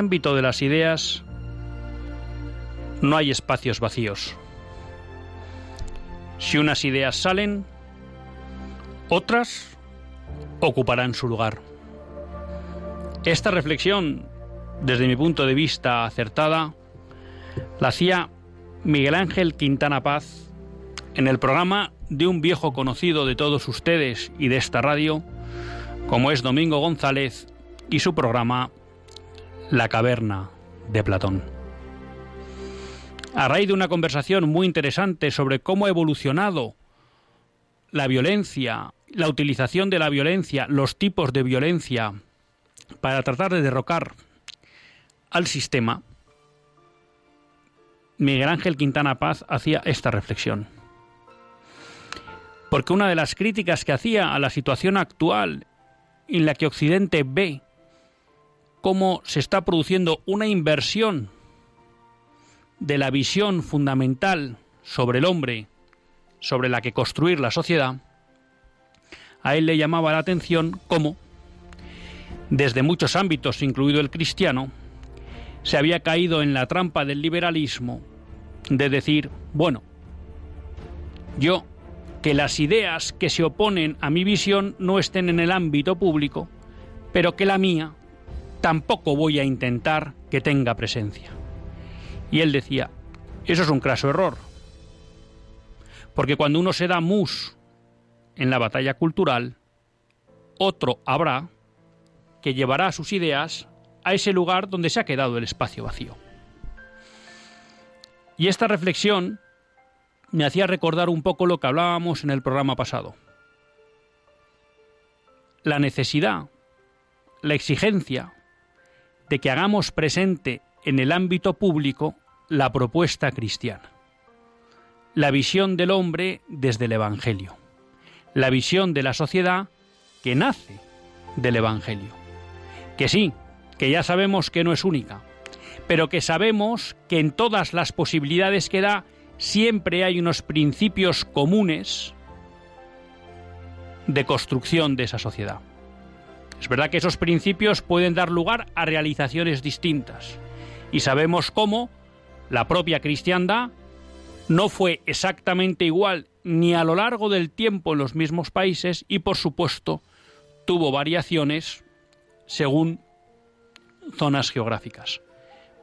Ámbito de las ideas no hay espacios vacíos. Si unas ideas salen, otras ocuparán su lugar. Esta reflexión, desde mi punto de vista acertada, la hacía Miguel Ángel Quintana Paz en el programa de un viejo conocido de todos ustedes y de esta radio, como es Domingo González y su programa la caverna de Platón. A raíz de una conversación muy interesante sobre cómo ha evolucionado la violencia, la utilización de la violencia, los tipos de violencia para tratar de derrocar al sistema, Miguel Ángel Quintana Paz hacía esta reflexión. Porque una de las críticas que hacía a la situación actual en la que Occidente ve cómo se está produciendo una inversión de la visión fundamental sobre el hombre, sobre la que construir la sociedad, a él le llamaba la atención cómo, desde muchos ámbitos, incluido el cristiano, se había caído en la trampa del liberalismo de decir, bueno, yo que las ideas que se oponen a mi visión no estén en el ámbito público, pero que la mía tampoco voy a intentar que tenga presencia. Y él decía, eso es un craso error, porque cuando uno se da mus en la batalla cultural, otro habrá que llevará sus ideas a ese lugar donde se ha quedado el espacio vacío. Y esta reflexión me hacía recordar un poco lo que hablábamos en el programa pasado. La necesidad, la exigencia de que hagamos presente en el ámbito público la propuesta cristiana, la visión del hombre desde el Evangelio, la visión de la sociedad que nace del Evangelio. Que sí, que ya sabemos que no es única, pero que sabemos que en todas las posibilidades que da siempre hay unos principios comunes de construcción de esa sociedad. Es verdad que esos principios pueden dar lugar a realizaciones distintas. Y sabemos cómo la propia cristiandad no fue exactamente igual ni a lo largo del tiempo en los mismos países y por supuesto tuvo variaciones según zonas geográficas.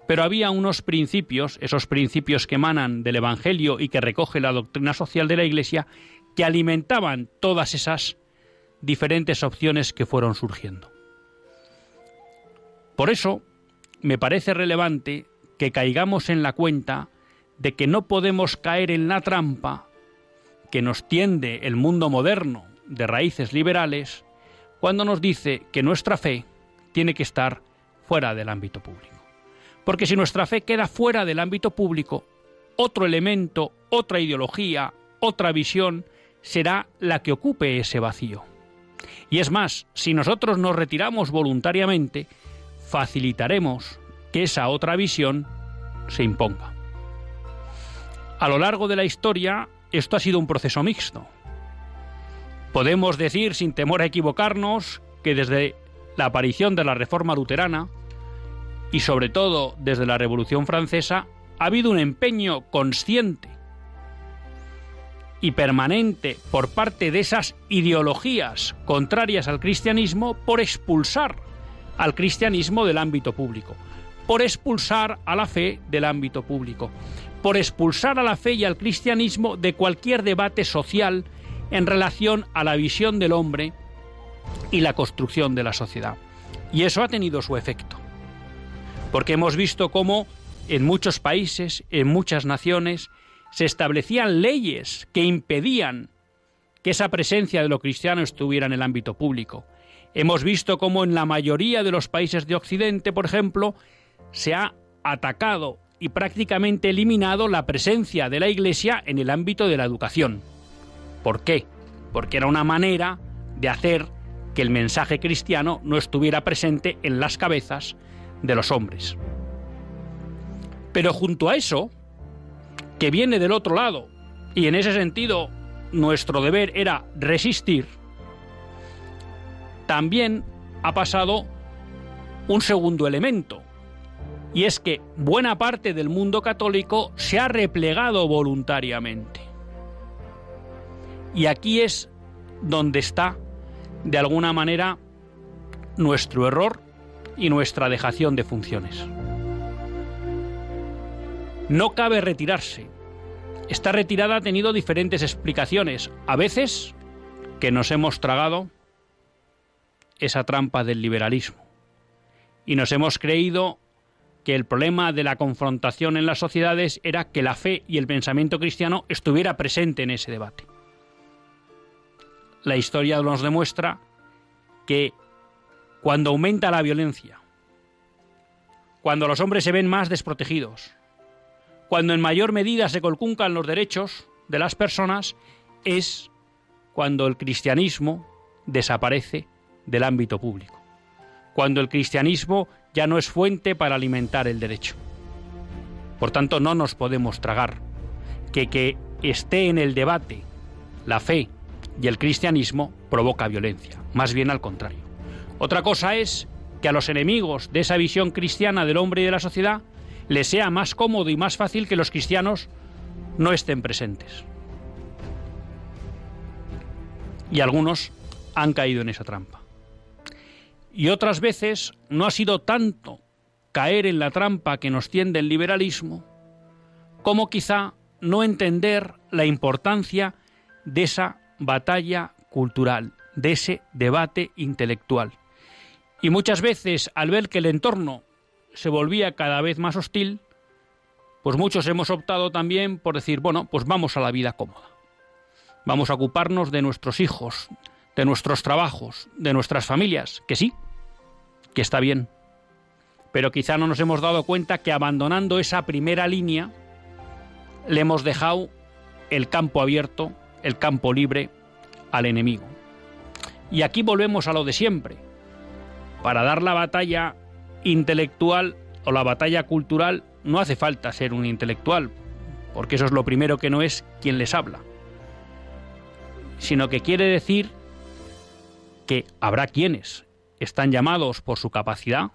Pero había unos principios, esos principios que emanan del Evangelio y que recoge la doctrina social de la Iglesia, que alimentaban todas esas diferentes opciones que fueron surgiendo. Por eso, me parece relevante que caigamos en la cuenta de que no podemos caer en la trampa que nos tiende el mundo moderno de raíces liberales cuando nos dice que nuestra fe tiene que estar fuera del ámbito público. Porque si nuestra fe queda fuera del ámbito público, otro elemento, otra ideología, otra visión será la que ocupe ese vacío. Y es más, si nosotros nos retiramos voluntariamente, facilitaremos que esa otra visión se imponga. A lo largo de la historia, esto ha sido un proceso mixto. Podemos decir, sin temor a equivocarnos, que desde la aparición de la Reforma Luterana, y sobre todo desde la Revolución Francesa, ha habido un empeño consciente y permanente por parte de esas ideologías contrarias al cristianismo por expulsar al cristianismo del ámbito público, por expulsar a la fe del ámbito público, por expulsar a la fe y al cristianismo de cualquier debate social en relación a la visión del hombre y la construcción de la sociedad. Y eso ha tenido su efecto, porque hemos visto cómo en muchos países, en muchas naciones, se establecían leyes que impedían que esa presencia de lo cristiano estuviera en el ámbito público. Hemos visto cómo en la mayoría de los países de Occidente, por ejemplo, se ha atacado y prácticamente eliminado la presencia de la Iglesia en el ámbito de la educación. ¿Por qué? Porque era una manera de hacer que el mensaje cristiano no estuviera presente en las cabezas de los hombres. Pero junto a eso, que viene del otro lado, y en ese sentido nuestro deber era resistir, también ha pasado un segundo elemento, y es que buena parte del mundo católico se ha replegado voluntariamente. Y aquí es donde está, de alguna manera, nuestro error y nuestra dejación de funciones. No cabe retirarse. Esta retirada ha tenido diferentes explicaciones. A veces que nos hemos tragado esa trampa del liberalismo y nos hemos creído que el problema de la confrontación en las sociedades era que la fe y el pensamiento cristiano estuviera presente en ese debate. La historia nos demuestra que cuando aumenta la violencia, cuando los hombres se ven más desprotegidos, cuando en mayor medida se colcuncan los derechos de las personas, es cuando el cristianismo desaparece del ámbito público, cuando el cristianismo ya no es fuente para alimentar el derecho. Por tanto, no nos podemos tragar que que esté en el debate la fe y el cristianismo provoca violencia, más bien al contrario. Otra cosa es que a los enemigos de esa visión cristiana del hombre y de la sociedad les sea más cómodo y más fácil que los cristianos no estén presentes. Y algunos han caído en esa trampa. Y otras veces no ha sido tanto caer en la trampa que nos tiende el liberalismo, como quizá no entender la importancia de esa batalla cultural, de ese debate intelectual. Y muchas veces, al ver que el entorno se volvía cada vez más hostil, pues muchos hemos optado también por decir, bueno, pues vamos a la vida cómoda. Vamos a ocuparnos de nuestros hijos, de nuestros trabajos, de nuestras familias, que sí, que está bien. Pero quizá no nos hemos dado cuenta que abandonando esa primera línea, le hemos dejado el campo abierto, el campo libre al enemigo. Y aquí volvemos a lo de siempre. Para dar la batalla intelectual o la batalla cultural no hace falta ser un intelectual, porque eso es lo primero que no es quien les habla, sino que quiere decir que habrá quienes están llamados por su capacidad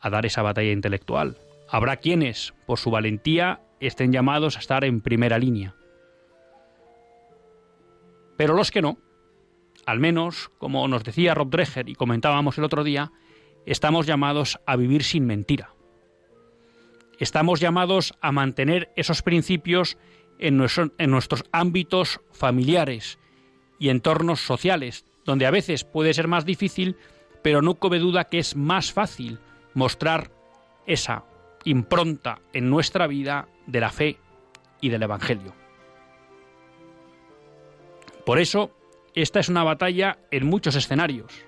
a dar esa batalla intelectual. Habrá quienes, por su valentía, estén llamados a estar en primera línea. Pero los que no, al menos, como nos decía Rob Dreher y comentábamos el otro día, estamos llamados a vivir sin mentira. Estamos llamados a mantener esos principios en, nuestros ámbitos familiares y entornos sociales, donde a veces puede ser más difícil pero no cabe duda que es más fácil mostrar esa impronta en nuestra vida de la fe y del Evangelio. Por eso, esta es una batalla en muchos escenarios.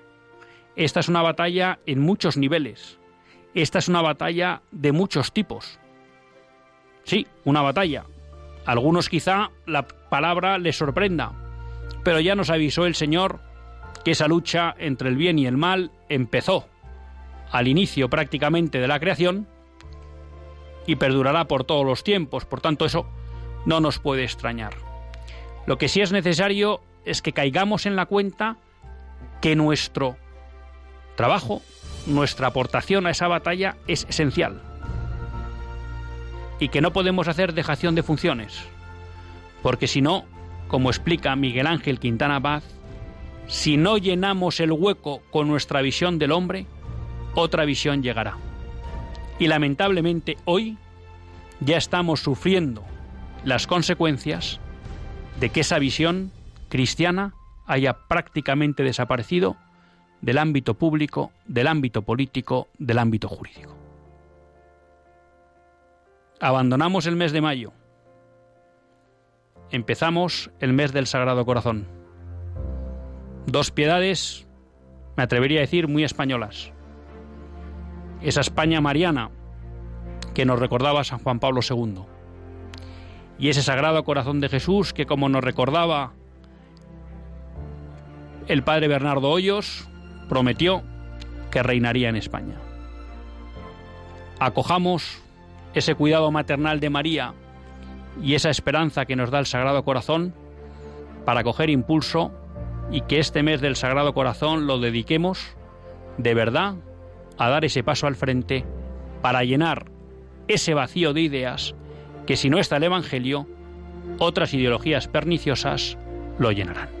Esta es una batalla en muchos niveles. Esta es una batalla de muchos tipos. Sí, una batalla. algunos quizá la palabra les sorprenda, pero ya nos avisó el Señor que esa lucha entre el bien y el mal empezó al inicio prácticamente de la creación y perdurará por todos los tiempos. Por tanto, eso no nos puede extrañar. Lo que sí es necesario es que caigamos en la cuenta que nuestro trabajo, nuestra aportación a esa batalla es esencial y que no podemos hacer dejación de funciones, porque si no, como explica Miguel Ángel Quintana Paz, si no llenamos el hueco con nuestra visión del hombre, otra visión llegará. Y lamentablemente hoy ya estamos sufriendo las consecuencias de que esa visión cristiana haya prácticamente desaparecido del ámbito público, del ámbito político, del ámbito jurídico. Abandonamos el mes de mayo. Empezamos el mes del Sagrado Corazón. Dos piedades, me atrevería a decir, muy españolas. Esa España mariana que nos recordaba San Juan Pablo II. Y ese Sagrado Corazón de Jesús que como nos recordaba el padre Bernardo Hoyos, prometió que reinaría en España. Acojamos ese cuidado maternal de María y esa esperanza que nos da el Sagrado Corazón para coger impulso y que este mes del Sagrado Corazón lo dediquemos de verdad a dar ese paso al frente para llenar ese vacío de ideas que si no está el Evangelio, otras ideologías perniciosas lo llenarán.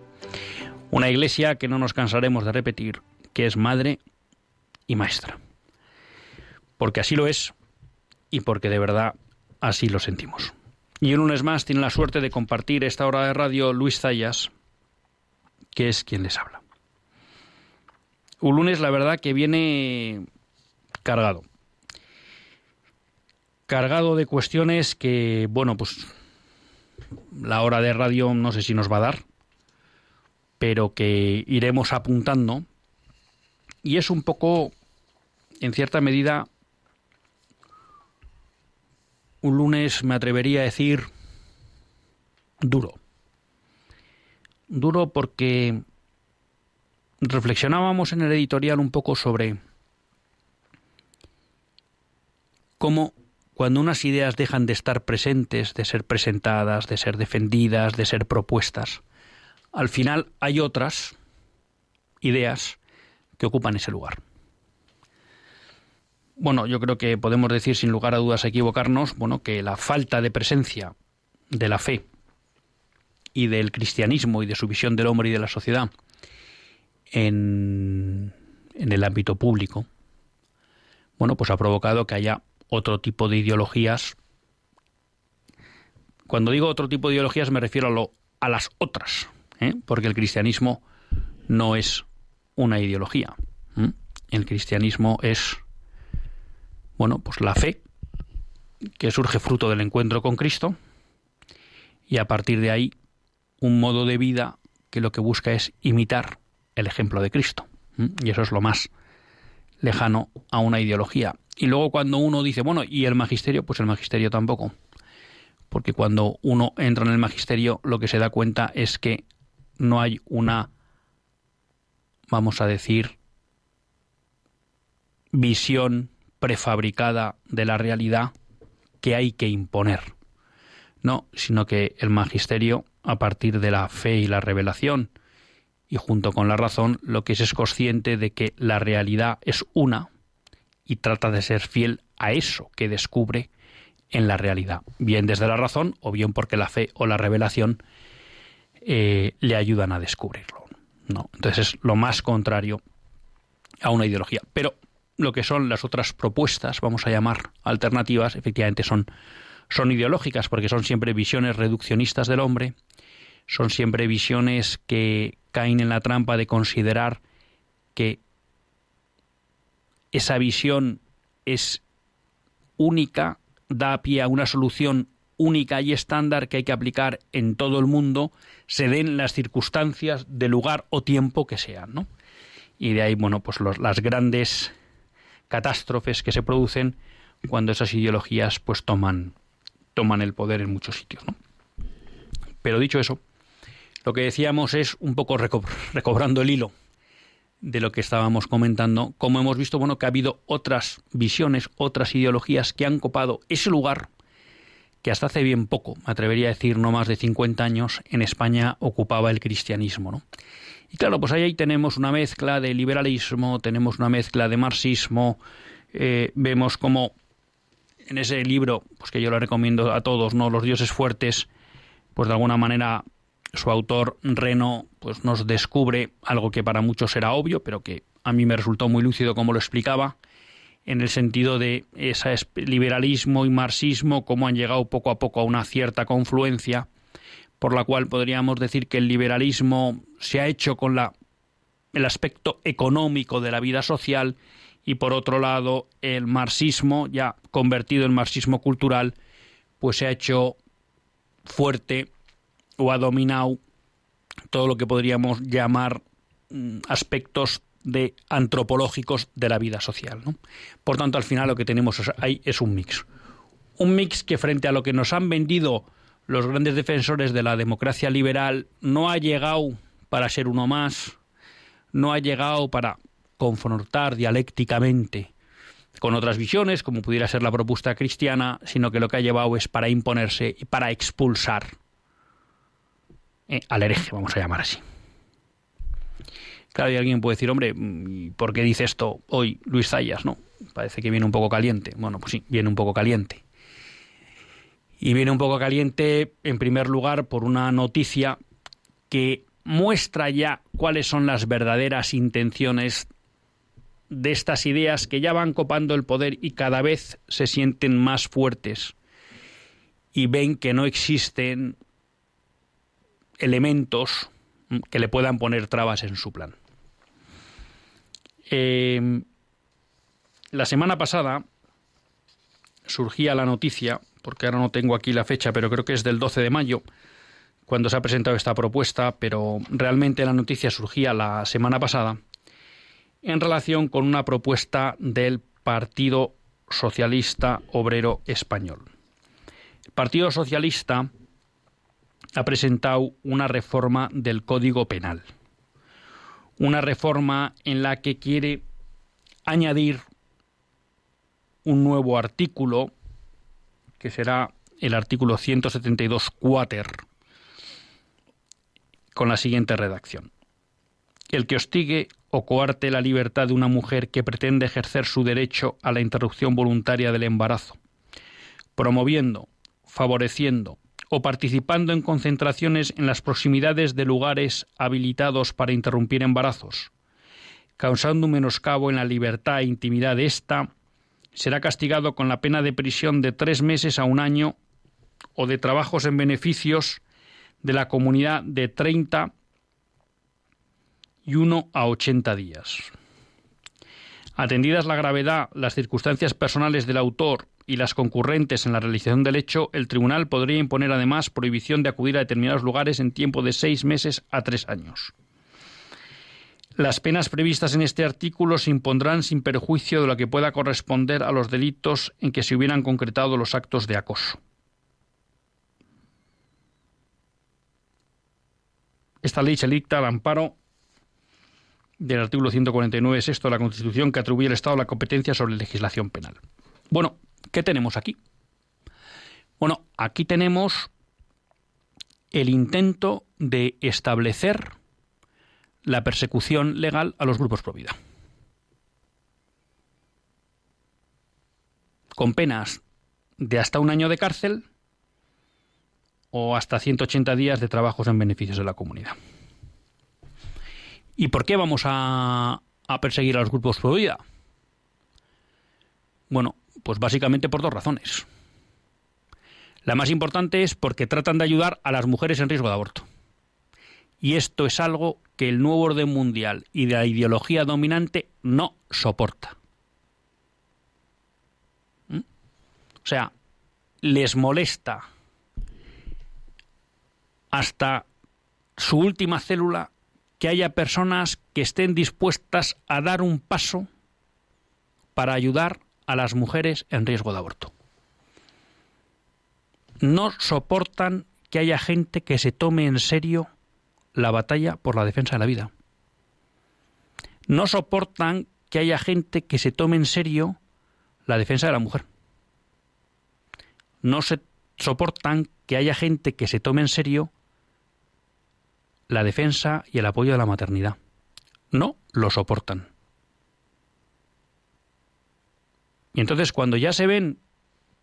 Una iglesia que no nos cansaremos de repetir, que es madre y maestra. Porque así lo es y porque de verdad así lo sentimos. Y un lunes más tiene la suerte de compartir esta hora de radio Luis Zayas, que es quien les habla. Un lunes, la verdad, que viene cargado. Cargado de cuestiones que, bueno, pues la hora de radio no sé si nos va a dar, pero que iremos apuntando. Y es un poco, en cierta medida, un lunes, me atrevería a decir, duro. Duro porque reflexionábamos en el editorial un poco sobre cómo cuando unas ideas dejan de estar presentes, de ser presentadas, de ser defendidas, de ser propuestas, al final hay otras ideas que ocupan ese lugar. Bueno, yo creo que podemos decir sin lugar a dudas equivocarnos, bueno, que la falta de presencia de la fe y del cristianismo y de su visión del hombre y de la sociedad en, en el ámbito público, bueno, pues ha provocado que haya otro tipo de ideologías. Cuando digo otro tipo de ideologías me refiero a, lo, a las otras, ¿eh? porque el cristianismo no es una ideología. El cristianismo es, bueno, pues la fe que surge fruto del encuentro con Cristo y a partir de ahí un modo de vida que lo que busca es imitar el ejemplo de Cristo. Y eso es lo más lejano a una ideología. Y luego cuando uno dice, bueno, ¿y el magisterio? Pues el magisterio tampoco. Porque cuando uno entra en el magisterio lo que se da cuenta es que no hay una, vamos a decir, visión prefabricada de la realidad que hay que imponer. No, sino que el magisterio, a partir de la fe y la revelación, y junto con la razón, lo que es es consciente de que la realidad es una y trata de ser fiel a eso que descubre en la realidad, bien desde la razón o bien porque la fe o la revelación eh, le ayudan a descubrirlo. ¿no? Entonces es lo más contrario a una ideología. Pero lo que son las otras propuestas, vamos a llamar alternativas, efectivamente son, son ideológicas porque son siempre visiones reduccionistas del hombre, son siempre visiones que caen en la trampa de considerar que esa visión es única, da pie a una solución única y estándar que hay que aplicar en todo el mundo, se den las circunstancias de lugar o tiempo que sean, ¿no? Y de ahí, bueno, pues las grandes catástrofes que se producen cuando esas ideologías pues toman, toman el poder en muchos sitios. ¿no? Pero dicho eso, lo que decíamos es un poco recobrando el hilo de lo que estábamos comentando, como hemos visto, bueno, que ha habido otras visiones, otras ideologías que han copado ese lugar que hasta hace bien poco, me atrevería a decir no más de 50 años, en España ocupaba el cristianismo. ¿no? Y claro, pues ahí tenemos una mezcla de liberalismo, tenemos una mezcla de marxismo, eh, vemos como en ese libro, pues que yo lo recomiendo a todos, ¿no? Los dioses fuertes, pues de alguna manera su autor Reno pues nos descubre algo que para muchos era obvio, pero que a mí me resultó muy lúcido como lo explicaba, en el sentido de ese liberalismo y marxismo, cómo han llegado poco a poco a una cierta confluencia por la cual podríamos decir que el liberalismo se ha hecho con la, el aspecto económico de la vida social y por otro lado el marxismo, ya convertido en marxismo cultural, pues se ha hecho fuerte o ha dominado todo lo que podríamos llamar mm, aspectos de antropológicos de la vida social. Por tanto, al final lo que tenemos ahí es un mix. Un mix que frente a lo que nos han vendido los grandes defensores de la democracia liberal no ha llegado para ser uno más, no ha llegado para confrontar dialécticamente con otras visiones, como pudiera ser la propuesta cristiana, sino que lo que ha llevado es para imponerse y para expulsar eh, al hereje, vamos a llamar así. Claro, y alguien puede decir, hombre, ¿por qué dice esto hoy Luis Zayas? No, parece que viene un poco caliente. Bueno, pues sí, viene un poco caliente. Y viene un poco caliente, en primer lugar, por una noticia que muestra ya cuáles son las verdaderas intenciones de estas ideas que ya van copando el poder y cada vez se sienten más fuertes y ven que no existen elementos que le puedan poner trabas en su plan. Eh, la semana pasada surgía la noticia porque ahora no tengo aquí la fecha, pero creo que es del 12 de mayo, cuando se ha presentado esta propuesta, pero realmente la noticia surgía la semana pasada, en relación con una propuesta del Partido Socialista Obrero Español. El Partido Socialista ha presentado una reforma del Código Penal, una reforma en la que quiere añadir un nuevo artículo que será el artículo 172 cuater, con la siguiente redacción. El que hostigue o coarte la libertad de una mujer que pretende ejercer su derecho a la interrupción voluntaria del embarazo, promoviendo, favoreciendo o participando en concentraciones en las proximidades de lugares habilitados para interrumpir embarazos, causando un menoscabo en la libertad e intimidad de ésta, será castigado con la pena de prisión de tres meses a un año o de trabajos en beneficios de la comunidad de 30 y 1 a 80 días. Atendidas la gravedad, las circunstancias personales del autor y las concurrentes en la realización del hecho, el tribunal podría imponer además prohibición de acudir a determinados lugares en tiempo de seis meses a tres años. Las penas previstas en este artículo se impondrán sin perjuicio de lo que pueda corresponder a los delitos en que se hubieran concretado los actos de acoso. Esta ley se dicta al amparo del artículo 149 sexto de la Constitución que atribuye al Estado la competencia sobre legislación penal. Bueno, ¿qué tenemos aquí? Bueno, aquí tenemos el intento de establecer la persecución legal a los grupos pro vida. Con penas de hasta un año de cárcel o hasta 180 días de trabajos en beneficios de la comunidad. ¿Y por qué vamos a, perseguir a los grupos pro vida? Bueno, pues básicamente por dos razones. La más importante es porque tratan de ayudar a las mujeres en riesgo de aborto. Y esto es algo que el nuevo orden mundial y de la ideología dominante no soporta. ¿Mm? O sea, les molesta hasta su última célula que haya personas que estén dispuestas a dar un paso para ayudar a las mujeres en riesgo de aborto. No soportan que haya gente que se tome en serio la batalla por la defensa de la vida. No soportan que haya gente que se tome en serio la defensa de la mujer. No se soportan que haya gente que se tome en serio la defensa y el apoyo de la maternidad. No lo soportan. Y entonces cuando ya se ven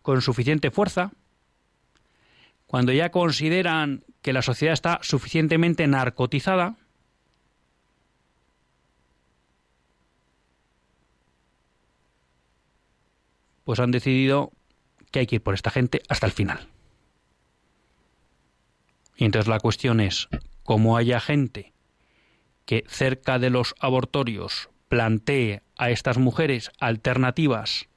con suficiente fuerza, cuando ya consideran que la sociedad está suficientemente narcotizada, pues han decidido que hay que ir por esta gente hasta el final. Y entonces la cuestión es, como haya gente que cerca de los abortorios plantee a estas mujeres alternativas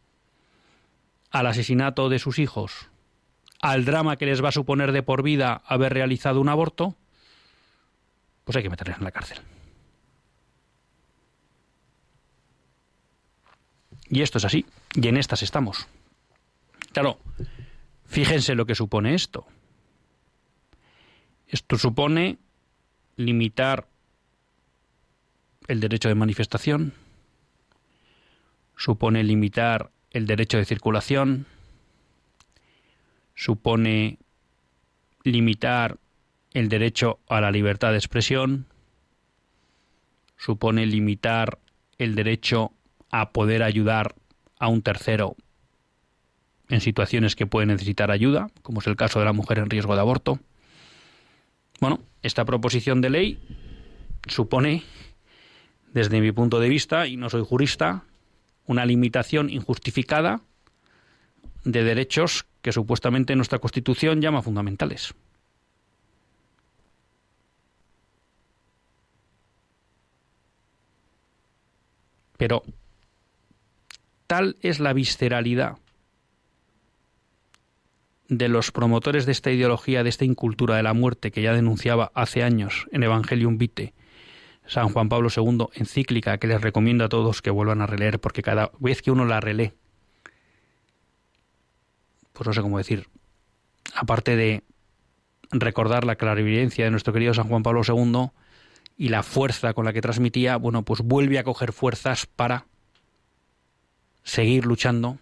al asesinato de sus hijos, al drama que les va a suponer de por vida haber realizado un aborto, pues hay que meterles en la cárcel. Y esto es así, y en estas estamos. Claro, fíjense lo que supone esto. Esto supone limitar el derecho de manifestación, supone limitar el derecho de circulación, supone limitar el derecho a la libertad de expresión, supone limitar el derecho a poder ayudar a un tercero en situaciones que puede necesitar ayuda, como es el caso de la mujer en riesgo de aborto. Bueno, esta proposición de ley supone, desde mi punto de vista, y no soy jurista, una limitación injustificada de derechos que supuestamente nuestra Constitución llama fundamentales. Pero tal es la visceralidad de los promotores de esta ideología, de esta incultura de la muerte que ya denunciaba hace años en Evangelium Vitae San Juan Pablo II, encíclica que les recomiendo a todos que vuelvan a releer, porque cada vez que uno la relee, pues no sé cómo decir, aparte de recordar la clarividencia de nuestro querido San Juan Pablo II y la fuerza con la que transmitía, bueno, pues vuelve a coger fuerzas para seguir luchando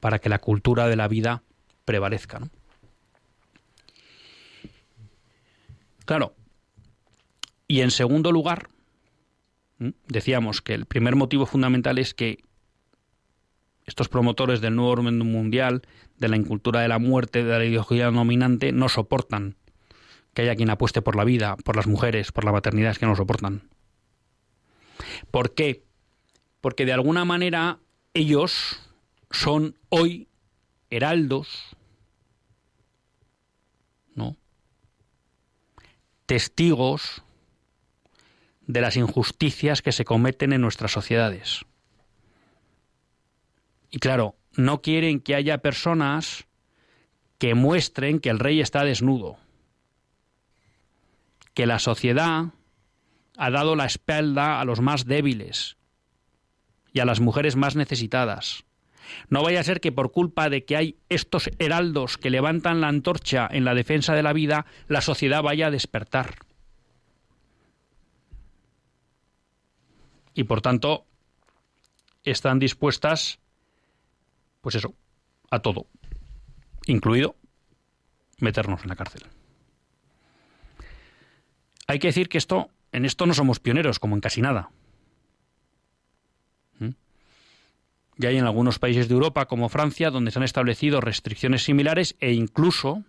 para que la cultura de la vida prevalezca. ¿no? Claro. Y en segundo lugar, decíamos que el primer motivo fundamental es que estos promotores del nuevo orden mundial, de la incultura de la muerte, de la ideología dominante, no soportan que haya quien apueste por la vida, por las mujeres, por la maternidad, es que no soportan. ¿Por qué? Porque de alguna manera ellos son hoy heraldos, ¿no? Testigos de las injusticias que se cometen en nuestras sociedades. Y claro, no quieren que haya personas que muestren que el rey está desnudo, que la sociedad ha dado la espalda a los más débiles y a las mujeres más necesitadas. No vaya a ser que por culpa de que hay estos heraldos que levantan la antorcha en la defensa de la vida, la sociedad vaya a despertar. Y por tanto, están dispuestas, pues eso, a todo, incluido meternos en la cárcel. Hay que decir que esto, en esto no somos pioneros, como en casi nada. Ya hay en algunos países de Europa, como Francia, donde se han establecido restricciones similares e incluso,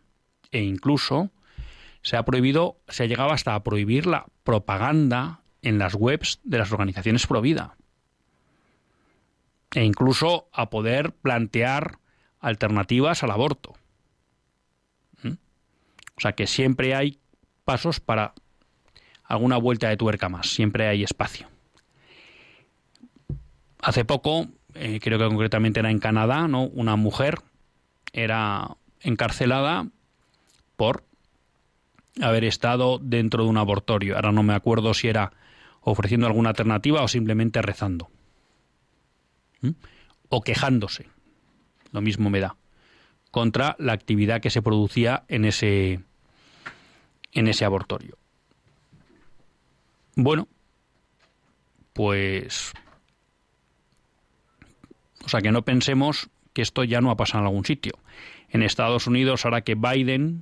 e incluso, se ha prohibido, se ha llegado hasta a prohibir la propaganda en las webs de las organizaciones pro vida. E incluso a poder plantear alternativas al aborto. ¿Mm? O sea que siempre hay pasos para alguna vuelta de tuerca más, siempre hay espacio. Hace poco eh, creo que concretamente era en Canadá, ¿no? Una mujer era encarcelada por haber estado dentro de un abortorio. Ahora no me acuerdo si era ofreciendo alguna alternativa o simplemente rezando. ¿Mm? O quejándose. Lo mismo me da. Contra la actividad que se producía en ese, en ese abortorio. Bueno, pues o sea, que no pensemos que esto ya no ha pasado en algún sitio. En Estados Unidos, ahora que Biden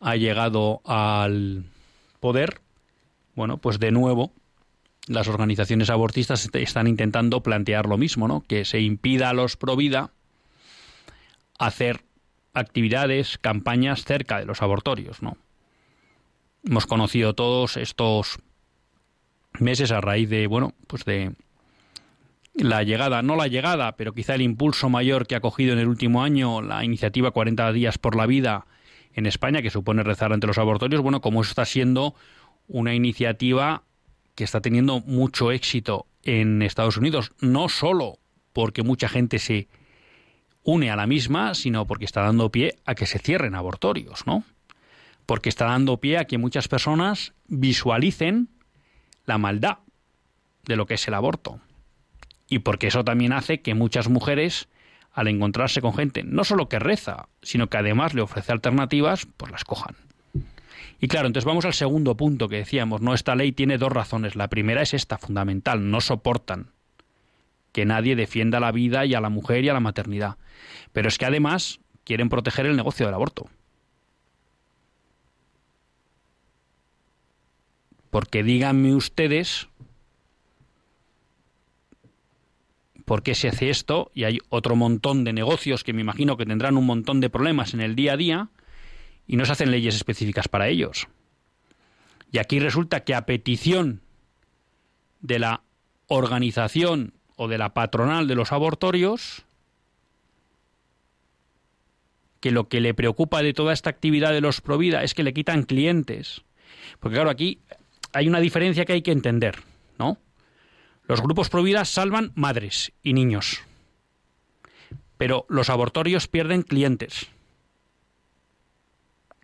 ha llegado al poder, bueno, pues de nuevo las organizaciones abortistas están intentando plantear lo mismo, ¿no? Que se impida a los pro vida hacer actividades, campañas cerca de los abortorios, ¿no? Hemos conocido todos estos meses a raíz de, bueno, pues de la llegada, no la llegada, pero quizá el impulso mayor que ha cogido en el último año la iniciativa 40 días por la vida en España, que supone rezar ante los abortorios, bueno, como eso está siendo una iniciativa que está teniendo mucho éxito en Estados Unidos, no solo porque mucha gente se une a la misma, sino porque está dando pie a que se cierren abortorios, ¿no? Porque está dando pie a que muchas personas visualicen la maldad de lo que es el aborto y porque eso también hace que muchas mujeres, al encontrarse con gente no solo que reza, sino que además le ofrece alternativas, pues las cojan. Y claro, entonces vamos al segundo punto que decíamos, no esta ley tiene dos razones. La primera es esta fundamental, no soportan que nadie defienda la vida y a la mujer y a la maternidad. Pero es que además quieren proteger el negocio del aborto. Porque díganme ustedes por qué se hace esto y hay otro montón de negocios que me imagino que tendrán un montón de problemas en el día a día y no se hacen leyes específicas para ellos. Y aquí resulta que a petición de la organización o de la patronal de los abortorios, que lo que le preocupa de toda esta actividad de los Provida es que le quitan clientes. Porque claro, aquí hay una diferencia que hay que entender, ¿no? Los grupos Provida salvan madres y niños, pero los abortorios pierden clientes,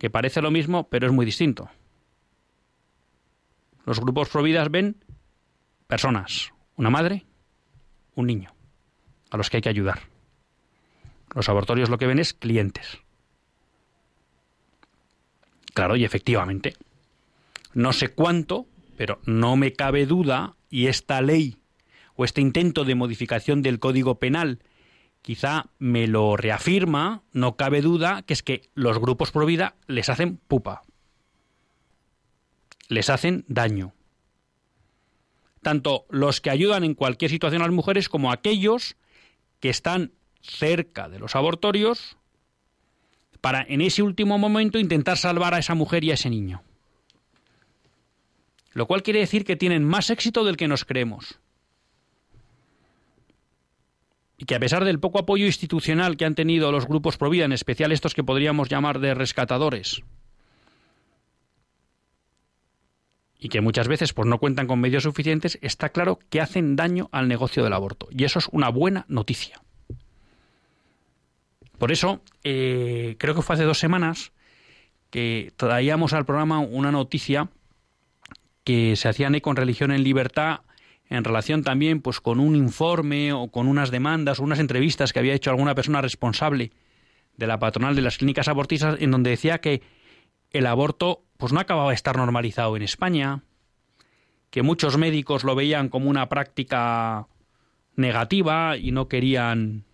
que parece lo mismo, pero es muy distinto. Los grupos Providas ven personas, una madre, un niño, a los que hay que ayudar. Los abortorios lo que ven es clientes. Claro, y efectivamente, no sé cuánto, pero no me cabe duda y esta ley o este intento de modificación del Código Penal quizá me lo reafirma, no cabe duda, que es que los grupos pro vida les hacen pupa. Les hacen daño. Tanto los que ayudan en cualquier situación a las mujeres como aquellos que están cerca de los abortorios para en ese último momento intentar salvar a esa mujer y a ese niño. Lo cual quiere decir que tienen más éxito del que nos creemos. Y que a pesar del poco apoyo institucional que han tenido los grupos pro vida, en especial estos que podríamos llamar de rescatadores, y que muchas veces pues no cuentan con medios suficientes, está claro que hacen daño al negocio del aborto. Y eso es una buena noticia. Por eso, eh, creo que fue hace dos semanas que traíamos al programa una noticia que se hacía con Religión en Libertad en relación también pues con un informe o con unas demandas o unas entrevistas que había hecho alguna persona responsable de la patronal de las clínicas abortistas en donde decía que el aborto pues no acababa de estar normalizado en España, que muchos médicos lo veían como una práctica negativa y no querían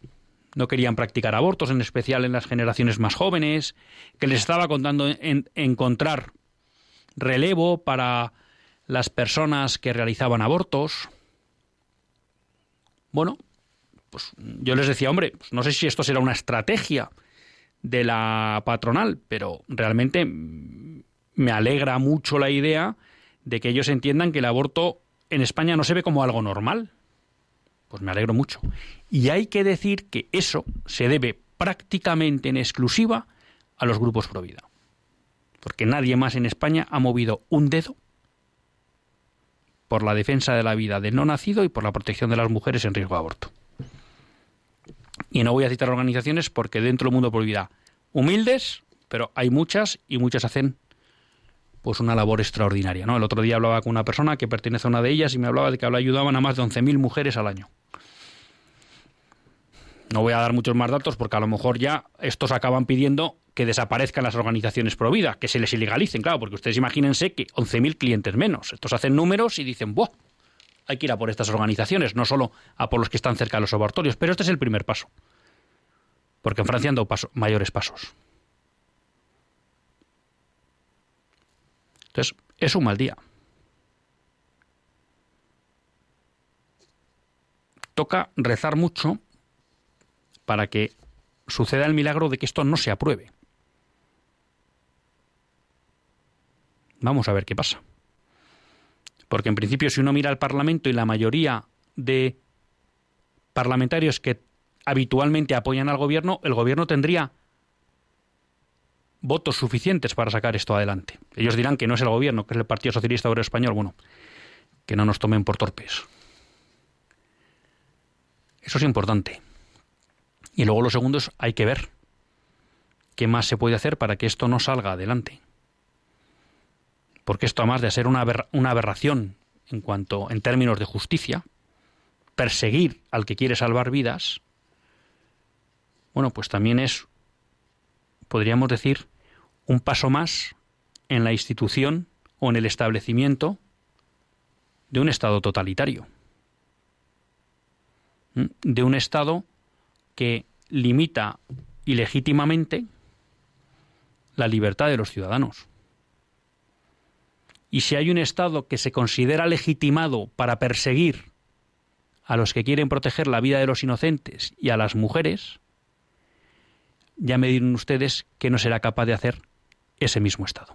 no querían practicar abortos, en especial en las generaciones más jóvenes, que les estaba contando en, encontrar relevo para las personas que realizaban abortos. Bueno, pues yo les decía, hombre, pues no sé si esto será una estrategia de la patronal, pero realmente me alegra mucho la idea de que ellos entiendan que el aborto en España no se ve como algo normal. Pues me alegro mucho. Y hay que decir que eso se debe prácticamente en exclusiva a los grupos pro vida. Porque nadie más en España ha movido un dedo por la defensa de la vida del no nacido y por la protección de las mujeres en riesgo de aborto. Y no voy a citar organizaciones porque dentro del mundo pro vida humildes, pero hay muchas y muchas hacen pues una labor extraordinaria. ¿no? El otro día hablaba con una persona que pertenece a una de ellas y me hablaba de que ayudaban a más de 11.000 mujeres al año. No voy a dar muchos más datos porque a lo mejor ya estos acaban pidiendo que desaparezcan las organizaciones pro vida, que se les ilegalicen, claro, porque ustedes imagínense que 11.000 clientes menos. Estos hacen números y dicen, ¡buah! Hay que ir a por estas organizaciones, no solo a por los que están cerca de los abortorios, pero este es el primer paso. Porque en Francia han dado mayores pasos. Entonces, es un mal día. Toca rezar mucho para que suceda el milagro de que esto no se apruebe. Vamos a ver qué pasa. Porque en principio si uno mira al Parlamento y la mayoría de parlamentarios que habitualmente apoyan al gobierno, el gobierno tendría votos suficientes para sacar esto adelante. Ellos dirán que no es el gobierno, que es el Partido Socialista Obrero Español. Bueno, que no nos tomen por torpes. Eso es importante. Y luego lo segundo es, hay que ver qué más se puede hacer para que esto no salga adelante. Porque esto, además de ser una, una aberración en cuanto, en términos de justicia, perseguir al que quiere salvar vidas, bueno, pues también es, podríamos decir, un paso más en la institución o en el establecimiento de un Estado totalitario, de un Estado que limita ilegítimamente la libertad de los ciudadanos. Y si hay un Estado que se considera legitimado para perseguir a los que quieren proteger la vida de los inocentes y a las mujeres, ya me dirán ustedes que no será capaz de hacer ese mismo estado.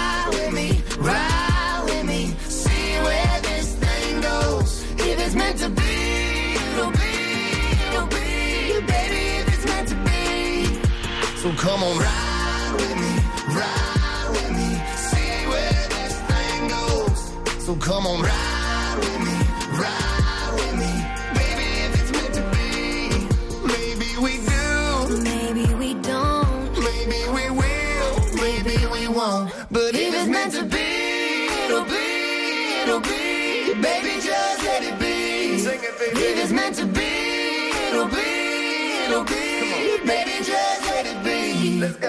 it's meant to be, it'll be, it'll be, baby, if it's meant to be. So come on, ride with me, ride with me, see where this thing goes. So come on, ride. If meant to be, be, be, be. Be, be, be, be, be. Be. Be, be.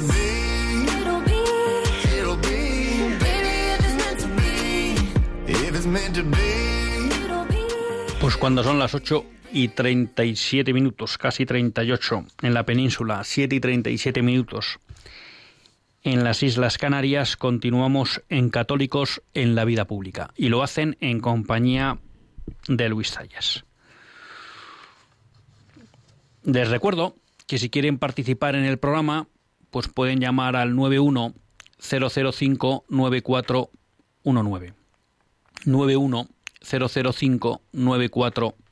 Be. Pues cuando son las 8 y 37 minutos, casi 38 en la península, 7 y 37 minutos en las Islas Canarias, continuamos en Católicos en la vida pública y lo hacen en compañía de Luis Zayas. Les recuerdo que si quieren participar en el programa, pues pueden llamar al 91 005 9419. 91 005 9419.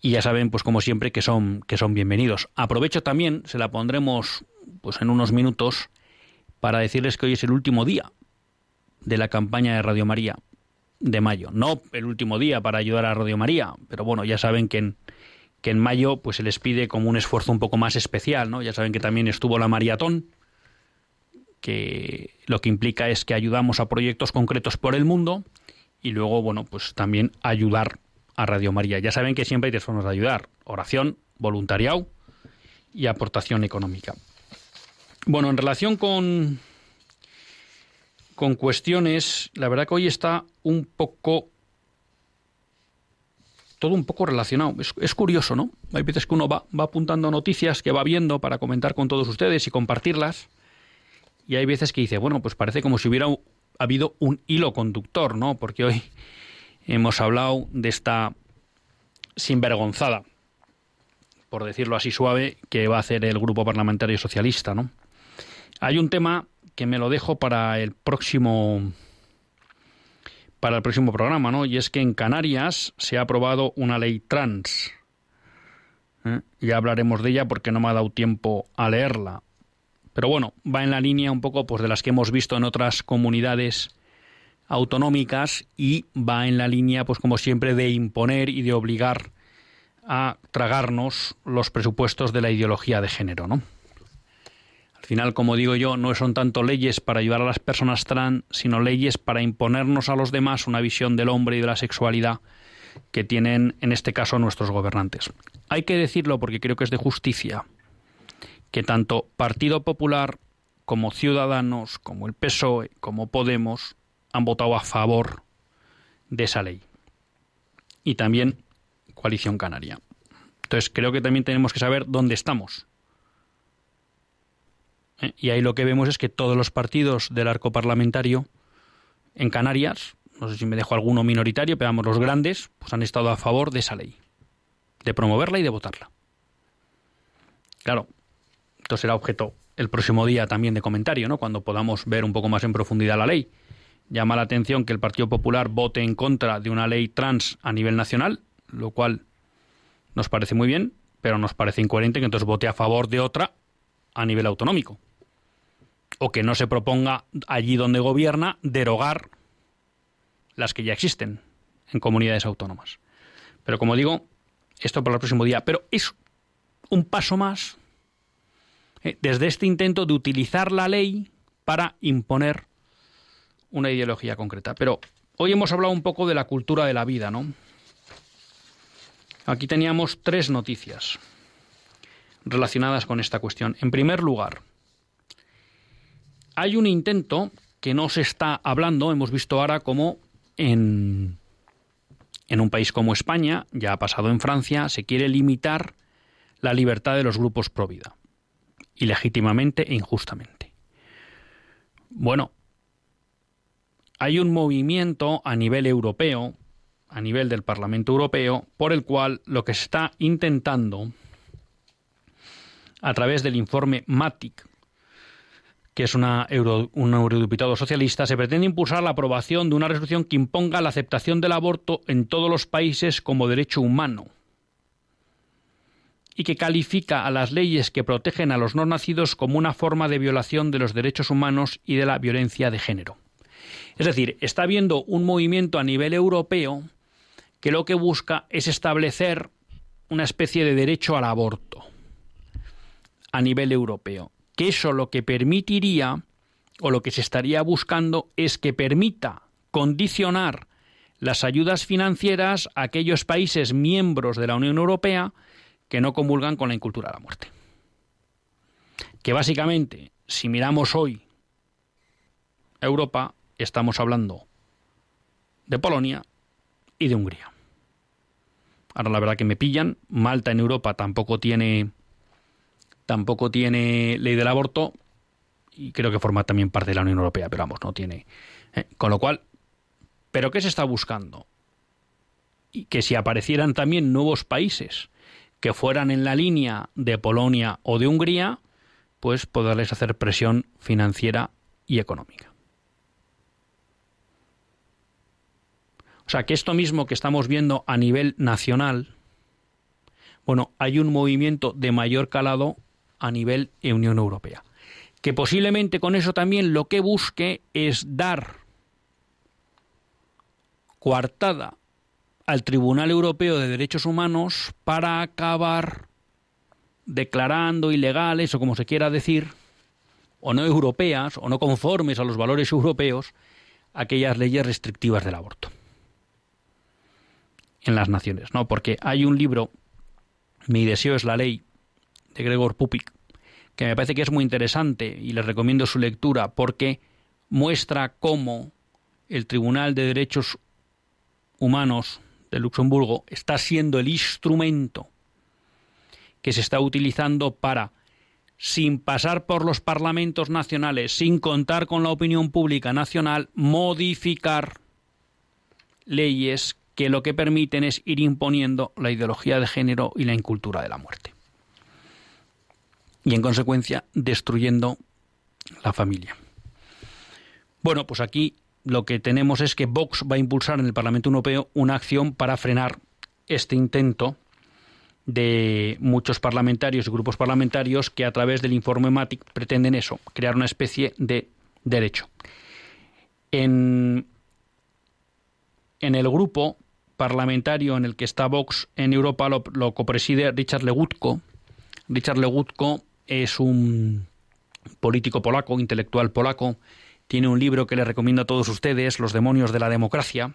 Y ya saben, pues como siempre, que son, que son bienvenidos. Aprovecho también, se la pondremos pues en unos minutos, para decirles que hoy es el último día de la campaña de Radio María de mayo. No el último día para ayudar a Radio María, pero bueno, ya saben que en, que en mayo pues se les pide como un esfuerzo un poco más especial, ¿no? Ya saben que también estuvo la maratón, que lo que implica es que ayudamos a proyectos concretos por el mundo y luego, bueno, pues también ayudar a Radio María. Ya saben que siempre hay tres formas de ayudar. Oración, voluntariado y aportación económica. Bueno, en relación con, con cuestiones, la verdad que hoy está un poco todo un poco relacionado. Es, es, curioso, ¿no? Hay veces que uno va, va apuntando noticias que va viendo para comentar con todos ustedes y compartirlas. Y hay veces que dice, bueno, pues parece como si hubiera habido un hilo conductor, ¿no? Porque hoy hemos hablado de esta sinvergonzada, por decirlo así suave, que va a hacer el Grupo Parlamentario Socialista. Hay un tema que me lo dejo para el próximo para el próximo programa, ¿no? Y es que en Canarias se ha aprobado una ley trans. ¿Eh? Ya hablaremos de ella porque no me ha dado tiempo a leerla. Pero bueno, va en la línea un poco pues, de las que hemos visto en otras comunidades autonómicas y va en la línea, pues como siempre, de imponer y de obligar a tragarnos los presupuestos de la ideología de género, ¿no? Al final, como digo yo, no son tanto leyes para ayudar a las personas trans, sino leyes para imponernos a los demás una visión del hombre y de la sexualidad que tienen, en este caso, nuestros gobernantes. Hay que decirlo porque creo que es de justicia que tanto Partido Popular como Ciudadanos, como el PSOE, como Podemos, han votado a favor de esa ley. Y también Coalición Canaria. Entonces creo que también tenemos que saber dónde estamos. ¿Eh? Y ahí lo que vemos es que todos los partidos del arco parlamentario en Canarias, no sé si me dejo alguno minoritario, pero vamos, los grandes, pues han estado a favor de esa ley, de promoverla y de votarla. Claro, esto será objeto el próximo día también de comentario, ¿no? Cuando podamos ver un poco más en profundidad la ley. Llama la atención que el Partido Popular vote en contra de una ley trans a nivel nacional, lo cual nos parece muy bien, pero nos parece incoherente que entonces vote a favor de otra a nivel autonómico. O que no se proponga allí donde gobierna derogar las que ya existen en comunidades autónomas. Pero como digo, esto para el próximo día. Pero es un paso más desde este intento de utilizar la ley para imponer una ideología concreta. Pero hoy hemos hablado un poco de la cultura de la vida, ¿no? Aquí teníamos tres noticias relacionadas con esta cuestión. En primer lugar, hay un intento que no se está hablando, hemos visto ahora como en, en un país como España, ya ha pasado en Francia, se quiere limitar la libertad de los grupos pro vida, ilegítimamente e injustamente. Bueno, hay un movimiento a nivel europeo, a nivel del Parlamento Europeo, por el cual lo que se está intentando a través del informe MATIC, que es euro- un eurodiputado socialista, se pretende impulsar la aprobación de una resolución que imponga la aceptación del aborto en todos los países como derecho humano y que califica a las leyes que protegen a los no nacidos como una forma de violación de los derechos humanos y de la violencia de género. Es decir, está habiendo un movimiento a nivel europeo que lo que busca es establecer una especie de derecho al aborto a nivel europeo. Que eso lo que permitiría, o lo que se estaría buscando, es que permita condicionar las ayudas financieras a aquellos países miembros de la Unión Europea que no comulgan con la incultura de la muerte. Que básicamente, si miramos hoy Europa, estamos hablando de Polonia y de Hungría. Ahora la verdad que me pillan, Malta en Europa tampoco tiene tampoco tiene ley del aborto y creo que forma también parte de la Unión Europea, pero vamos, no tiene. ¿eh? Con lo cual, ¿pero qué se está buscando? Y que si aparecieran también nuevos países que fueran en la línea de Polonia o de Hungría, pues poderles hacer presión financiera y económica. O sea, que esto mismo que estamos viendo a nivel nacional, bueno, hay un movimiento de mayor calado a nivel Unión Europea. Que posiblemente con eso también lo que busque es dar coartada al Tribunal Europeo de Derechos Humanos para acabar declarando ilegales o como se quiera decir, o no europeas, o no conformes a los valores europeos, aquellas leyes restrictivas del aborto en las naciones, ¿no? Porque hay un libro, Mi deseo es la ley, de Gregor Pupik, que me parece que es muy interesante y les recomiendo su lectura porque muestra cómo el Tribunal de Derechos Humanos de Luxemburgo está siendo el instrumento que se está utilizando para, sin pasar por los parlamentos nacionales, sin contar con la opinión pública nacional, modificar leyes que lo que permiten es ir imponiendo la ideología de género y la incultura de la muerte. Y en consecuencia destruyendo la familia. Bueno, pues aquí lo que tenemos es que Vox va a impulsar en el Parlamento Europeo una acción para frenar este intento de muchos parlamentarios y grupos parlamentarios que a través del informe MATIC pretenden eso, crear una especie de derecho. En, en el grupo parlamentario en el que está Vox en Europa lo, lo copreside Richard Legutko. Richard Legutko es un político polaco, intelectual polaco, tiene un libro que le recomiendo a todos ustedes, Los demonios de la democracia,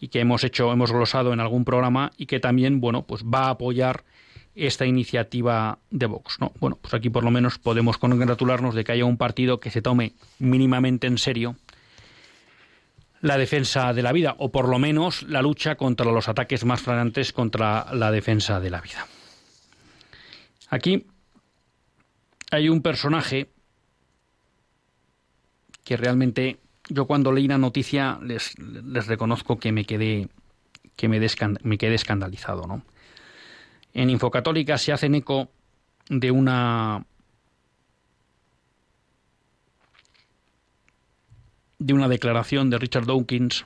y que hemos hecho, hemos glosado en algún programa y que también, bueno, pues va a apoyar esta iniciativa de Vox, ¿no? Bueno, pues aquí por lo menos podemos congratularnos de que haya un partido que se tome mínimamente en serio la defensa de la vida, o por lo menos la lucha contra los ataques más flagrantes contra la defensa de la vida. Aquí hay un personaje que realmente yo cuando leí la noticia les, les reconozco que me quedé que me, quedé escandalizado, ¿no? En Infocatólica se hacen eco de una de una declaración de Richard Dawkins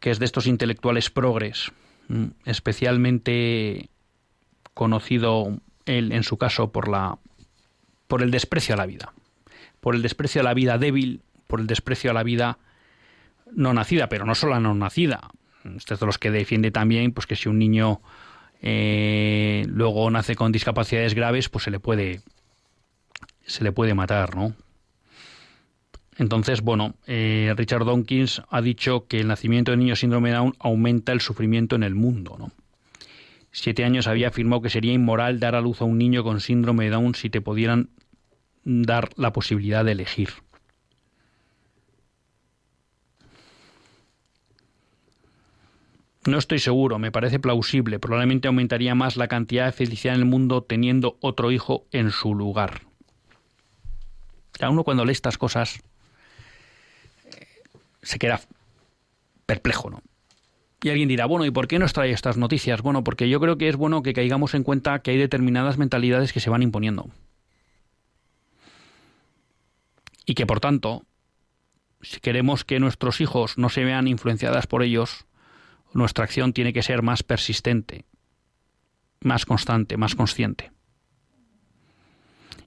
que es de estos intelectuales progres, mm, especialmente conocido él en su caso por la por el desprecio a la vida, por el desprecio a la vida débil, por el desprecio a la vida no nacida, pero no solo a no nacida. Este es de los que defiende también pues que si un niño eh, luego nace con discapacidades graves, pues se le puede se le puede matar, ¿no? Entonces, bueno, eh, Richard Dawkins ha dicho que el nacimiento de niños síndrome Down aumenta el sufrimiento en el mundo, ¿no? Siete años había afirmado que sería inmoral dar a luz a un niño con síndrome de Down si te pudieran dar la posibilidad de elegir. No estoy seguro, me parece plausible. Probablemente aumentaría más la cantidad de felicidad en el mundo teniendo otro hijo en su lugar. A uno cuando lee estas cosas eh, se queda perplejo, ¿no? Y alguien dirá, bueno, ¿y por qué nos trae estas noticias? Bueno, porque yo creo que es bueno que caigamos en cuenta que hay determinadas mentalidades que se van imponiendo. Y que por tanto, si queremos que nuestros hijos no se vean influenciadas por ellos, nuestra acción tiene que ser más persistente, más constante, más consciente.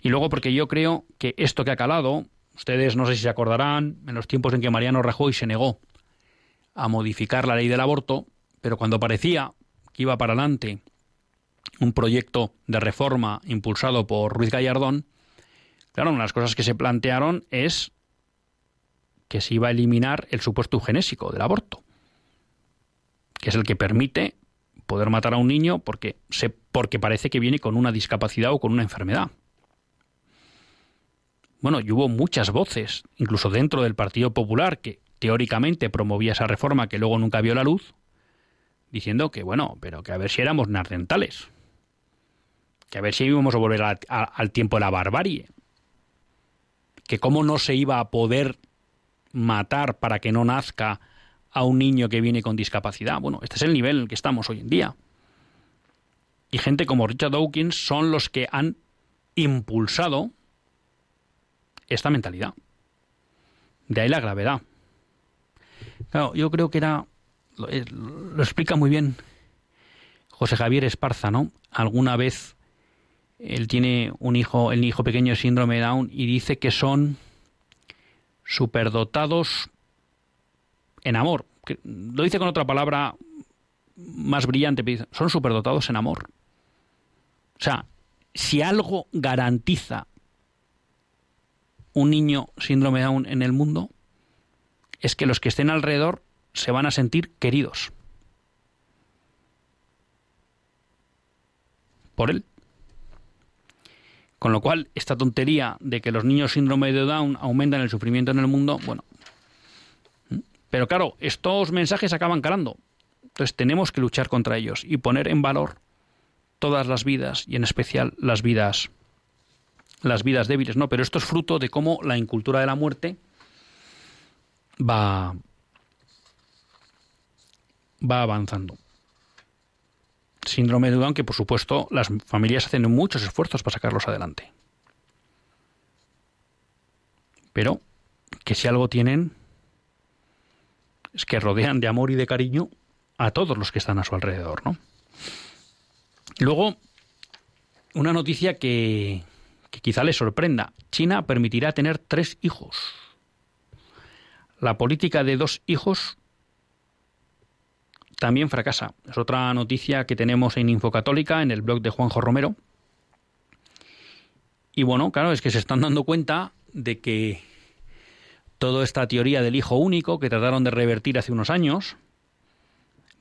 Y luego porque yo creo que esto que ha calado, ustedes no sé si se acordarán, en los tiempos en que Mariano Rajoy se negó a modificar la ley del aborto, pero cuando parecía que iba para adelante un proyecto de reforma impulsado por Ruiz Gallardón, claro, una de las cosas que se plantearon es que se iba a eliminar el supuesto eugenésico del aborto, que es el que permite poder matar a un niño porque, se, porque parece que viene con una discapacidad o con una enfermedad. Bueno, y hubo muchas voces, incluso dentro del Partido Popular, que teóricamente promovía esa reforma que luego nunca vio la luz, diciendo que, bueno, pero que a ver si éramos nardentales, que a ver si íbamos a volver al tiempo de la barbarie, que cómo no se iba a poder matar para que no nazca a un niño que viene con discapacidad. Bueno, este es el nivel en el que estamos hoy en día. Y gente como Richard Dawkins son los que han impulsado esta mentalidad. De ahí la gravedad. Claro, yo creo que era. Lo, eh, lo, explica muy bien José Javier Esparza, ¿no? Alguna vez él tiene un hijo, el hijo pequeño de síndrome Down, y dice que son superdotados en amor. Lo dice con otra palabra más brillante, pero son superdotados en amor. O sea, si algo garantiza un niño síndrome Down en el mundo, es que los que estén alrededor se van a sentir queridos por él. Con lo cual, esta tontería de que los niños síndrome de Down aumentan el sufrimiento en el mundo, bueno. Pero claro, estos mensajes acaban calando. Entonces tenemos que luchar contra ellos y poner en valor todas las vidas y en especial las vidas las vidas débiles, ¿no? Pero esto es fruto de cómo la incultura de la muerte va, va avanzando. Síndrome de Down que, por supuesto, las familias hacen muchos esfuerzos para sacarlos adelante. Pero que si algo tienen es que rodean de amor y de cariño a todos los que están a su alrededor, ¿no? Luego, una noticia que, que quizá les sorprenda. China permitirá tener tres hijos la política de dos hijos también fracasa. Es otra noticia que tenemos en Infocatólica, en el blog de Juanjo Romero. Y bueno, claro, es que se están dando cuenta de que toda esta teoría del hijo único que trataron de revertir hace unos años,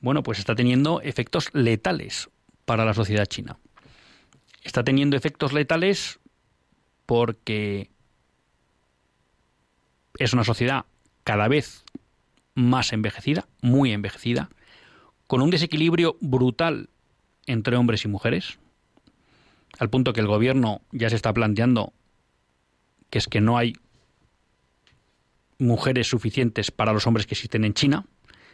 bueno, pues está teniendo efectos letales para la sociedad china. Está teniendo efectos letales porque es una sociedad cada vez más envejecida, muy envejecida, con un desequilibrio brutal entre hombres y mujeres, al punto que el gobierno ya se está planteando que es que no hay mujeres suficientes para los hombres que existen en China.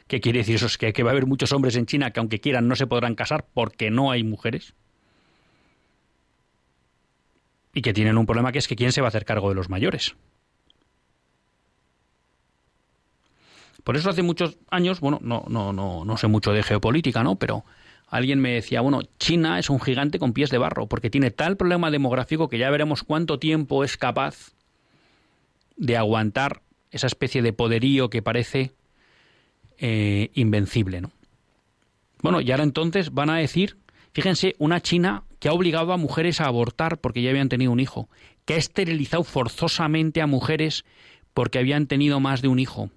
¿Qué quiere decir eso? Es que, que va a haber muchos hombres en China que aunque quieran no se podrán casar porque no hay mujeres. Y que tienen un problema que es que quién se va a hacer cargo de los mayores. Por eso hace muchos años, bueno, no, no, no, no sé mucho de geopolítica, ¿no? Pero alguien me decía, bueno, China es un gigante con pies de barro, porque tiene tal problema demográfico que ya veremos cuánto tiempo es capaz de aguantar esa especie de poderío que parece eh, invencible, ¿no? Bueno, y ahora entonces van a decir, fíjense, una China que ha obligado a mujeres a abortar porque ya habían tenido un hijo, que ha esterilizado forzosamente a mujeres porque habían tenido más de un hijo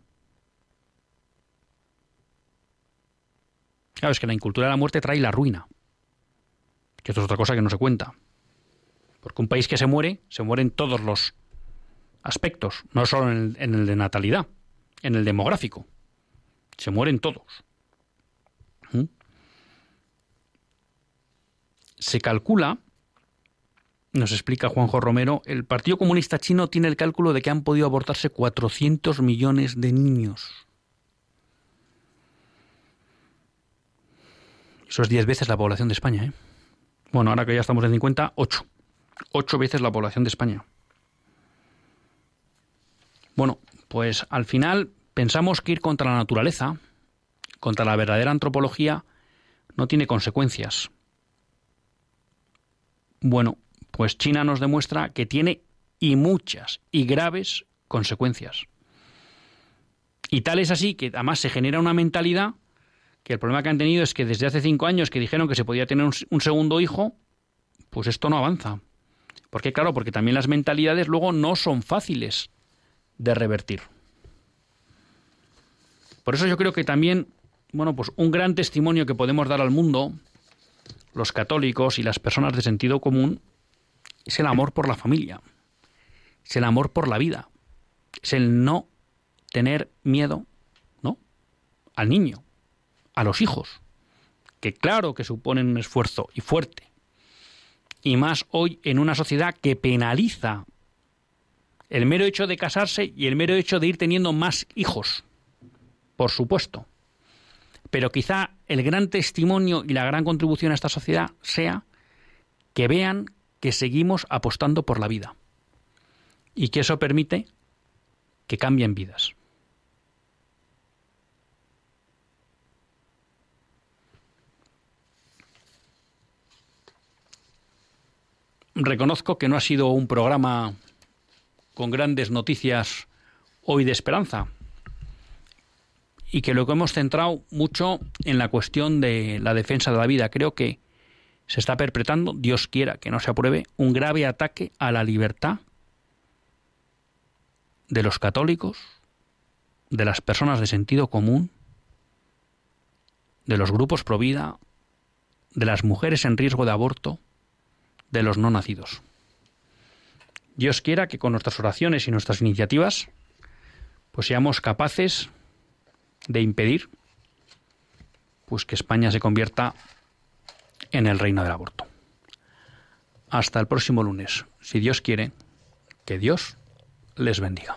Claro, es que la incultura de la muerte trae la ruina. Que esto es otra cosa que no se cuenta. Porque un país que se muere, se muere en todos los aspectos, no solo en el, de natalidad, en el demográfico. Se mueren todos. ¿Mm? Se calcula, nos explica Juanjo Romero, el Partido Comunista Chino tiene el cálculo de que han podido abortarse 400 millones de niños Eso es 10 veces la población de España, ¿eh? Bueno, ahora que ya estamos en 50, 8. 8 veces la población de España. Bueno, pues al final pensamos que ir contra la naturaleza, contra la verdadera antropología, no tiene consecuencias. Bueno, pues China nos demuestra que tiene y muchas y graves consecuencias. Y tal es así que además se genera una mentalidad que el problema que han tenido es que desde hace cinco años que dijeron que se podía tener un, un segundo hijo, pues esto no avanza. Porque claro, porque también las mentalidades luego no son fáciles de revertir. Por eso yo creo que también, bueno, pues un gran testimonio que podemos dar al mundo, los católicos y las personas de sentido común, es el amor por la familia, es el amor por la vida, es el no tener miedo, ¿no? Al niño, a los hijos, que claro que suponen un esfuerzo y fuerte, y más hoy en una sociedad que penaliza el mero hecho de casarse y el mero hecho de ir teniendo más hijos, por supuesto. Pero quizá el gran testimonio y la gran contribución a esta sociedad sea que vean que seguimos apostando por la vida y que eso permite que cambien vidas. Reconozco que no ha sido un programa con grandes noticias hoy de esperanza y que lo que hemos centrado mucho en la cuestión de la defensa de la vida. Creo que se está perpetrando, Dios quiera que no se apruebe, un grave ataque a la libertad de los católicos, de las personas de sentido común, de los grupos pro vida, de las mujeres en riesgo de aborto, de los no nacidos. Dios quiera que con nuestras oraciones y nuestras iniciativas pues seamos capaces de impedir pues que España se convierta en el reino del aborto. Hasta el próximo lunes, si Dios quiere, que Dios les bendiga.